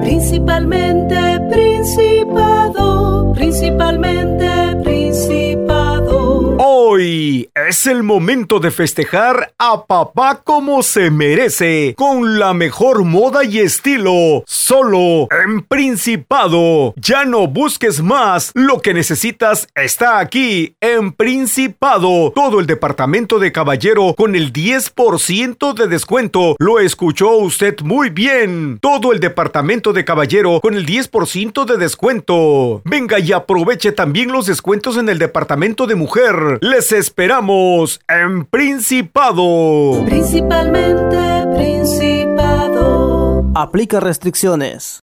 Principalmente Principado, principalmente Principado. Hoy es el momento de festejar a papá como se merece, con la mejor moda y estilo, solo en Principado. Ya no busques más, lo que necesitas está aquí, en Principado. Todo el departamento de caballero con el 10% de descuento. Lo escuchó usted muy bien. Todo el departamento de caballero con el 10% de descuento. Venga y aproveche también los descuentos en el departamento de mujer. Les esperamos en Principado. Principalmente Principado. Aplica restricciones.